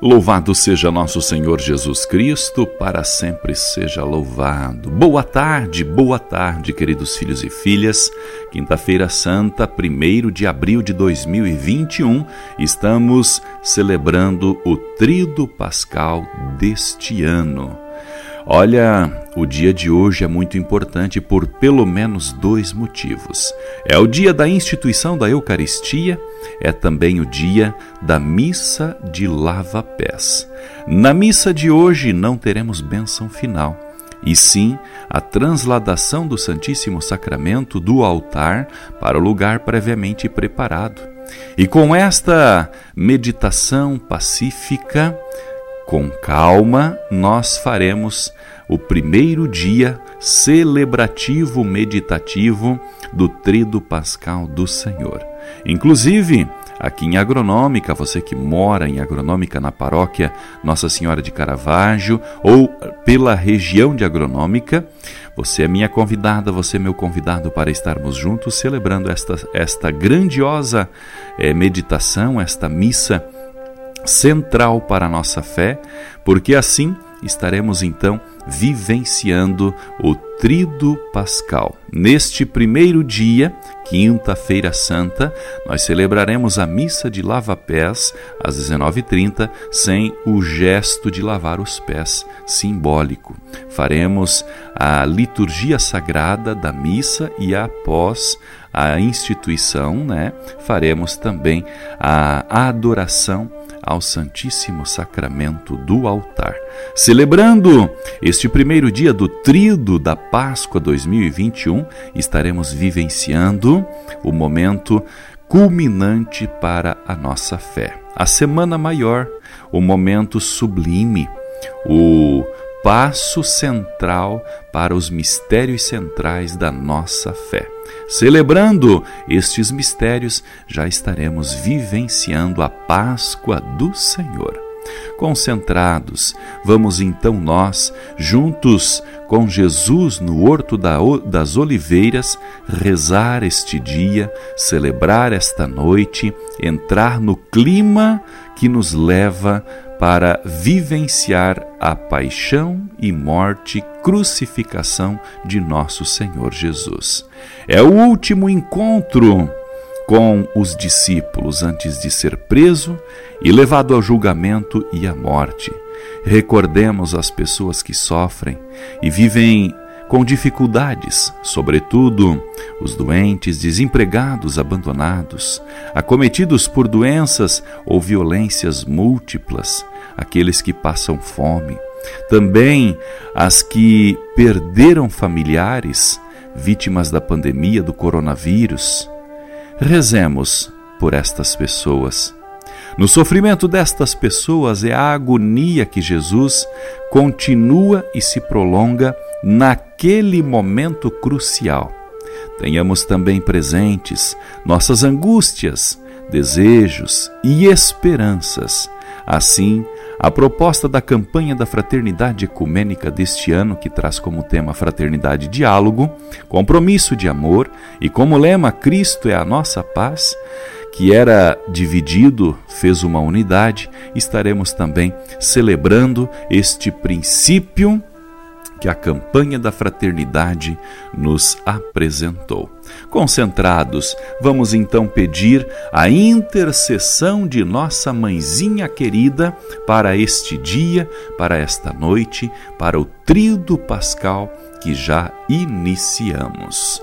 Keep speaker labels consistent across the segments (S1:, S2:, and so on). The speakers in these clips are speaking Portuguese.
S1: Louvado seja nosso Senhor Jesus Cristo, para sempre seja louvado. Boa tarde, boa tarde, queridos filhos e filhas. Quinta-feira Santa, 1 de abril de 2021, estamos celebrando o Trido Pascal deste ano. Olha, o dia de hoje é muito importante por pelo menos dois motivos. É o dia da instituição da Eucaristia, é também o dia da missa de lava-pés. Na missa de hoje não teremos bênção final, e sim a transladação do Santíssimo Sacramento do altar para o lugar previamente preparado. E com esta meditação pacífica, com calma, nós faremos o primeiro dia celebrativo meditativo do Trido Pascal do Senhor. Inclusive, aqui em Agronômica, você que mora em Agronômica na paróquia Nossa Senhora de Caravaggio ou pela região de Agronômica, você é minha convidada, você é meu convidado para estarmos juntos celebrando esta, esta grandiosa é, meditação, esta missa central para a nossa fé, porque assim estaremos então vivenciando o Trido Pascal. Neste primeiro dia, quinta-feira santa, nós celebraremos a missa de lava-pés às 19h30, sem o gesto de lavar os pés simbólico. Faremos a liturgia sagrada da missa e após a instituição, né, faremos também a adoração ao Santíssimo Sacramento do altar. Celebrando este primeiro dia do Trido da Páscoa 2021, estaremos vivenciando o momento culminante para a nossa fé. A Semana Maior, o momento sublime, o passo central para os mistérios centrais da nossa fé. Celebrando estes mistérios, já estaremos vivenciando a Páscoa do Senhor. Concentrados, vamos então nós, juntos com Jesus no Horto das Oliveiras, rezar este dia, celebrar esta noite, entrar no clima que nos leva para vivenciar a paixão e morte, crucificação de nosso Senhor Jesus. É o último encontro com os discípulos antes de ser preso e levado ao julgamento e à morte. Recordemos as pessoas que sofrem e vivem com dificuldades, sobretudo os doentes, desempregados, abandonados, acometidos por doenças ou violências múltiplas, aqueles que passam fome, também as que perderam familiares, vítimas da pandemia do coronavírus. Rezemos por estas pessoas no sofrimento destas pessoas é a agonia que Jesus continua e se prolonga naquele momento crucial. Tenhamos também presentes nossas angústias, desejos e esperanças. Assim, a proposta da campanha da Fraternidade Ecumênica deste ano, que traz como tema Fraternidade Diálogo, compromisso de amor e como lema Cristo é a nossa paz, que era dividido, fez uma unidade, estaremos também celebrando este princípio que a campanha da fraternidade nos apresentou. Concentrados, vamos então pedir a intercessão de nossa mãezinha querida para este dia, para esta noite, para o tríodo pascal que já iniciamos.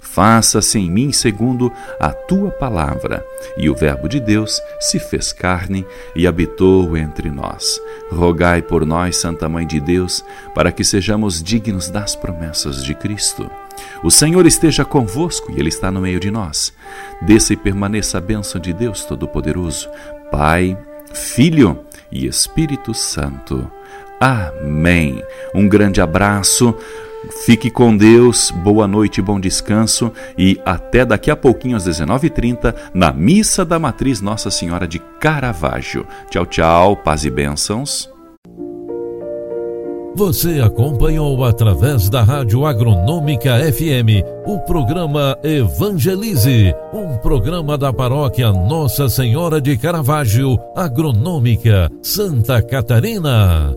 S1: Faça-se em mim segundo a tua palavra. E o Verbo de Deus se fez carne e habitou entre nós. Rogai por nós, Santa Mãe de Deus, para que sejamos dignos das promessas de Cristo. O Senhor esteja convosco e Ele está no meio de nós. Desça e permaneça a bênção de Deus Todo-Poderoso, Pai, Filho e Espírito Santo. Amém. Um grande abraço. Fique com Deus, boa noite, bom descanso e até daqui a pouquinho às 19h30 na Missa da Matriz Nossa Senhora de Caravaggio. Tchau, tchau, paz e bênçãos.
S2: Você acompanhou através da Rádio Agronômica FM o programa Evangelize, um programa da paróquia Nossa Senhora de Caravaggio, Agronômica, Santa Catarina.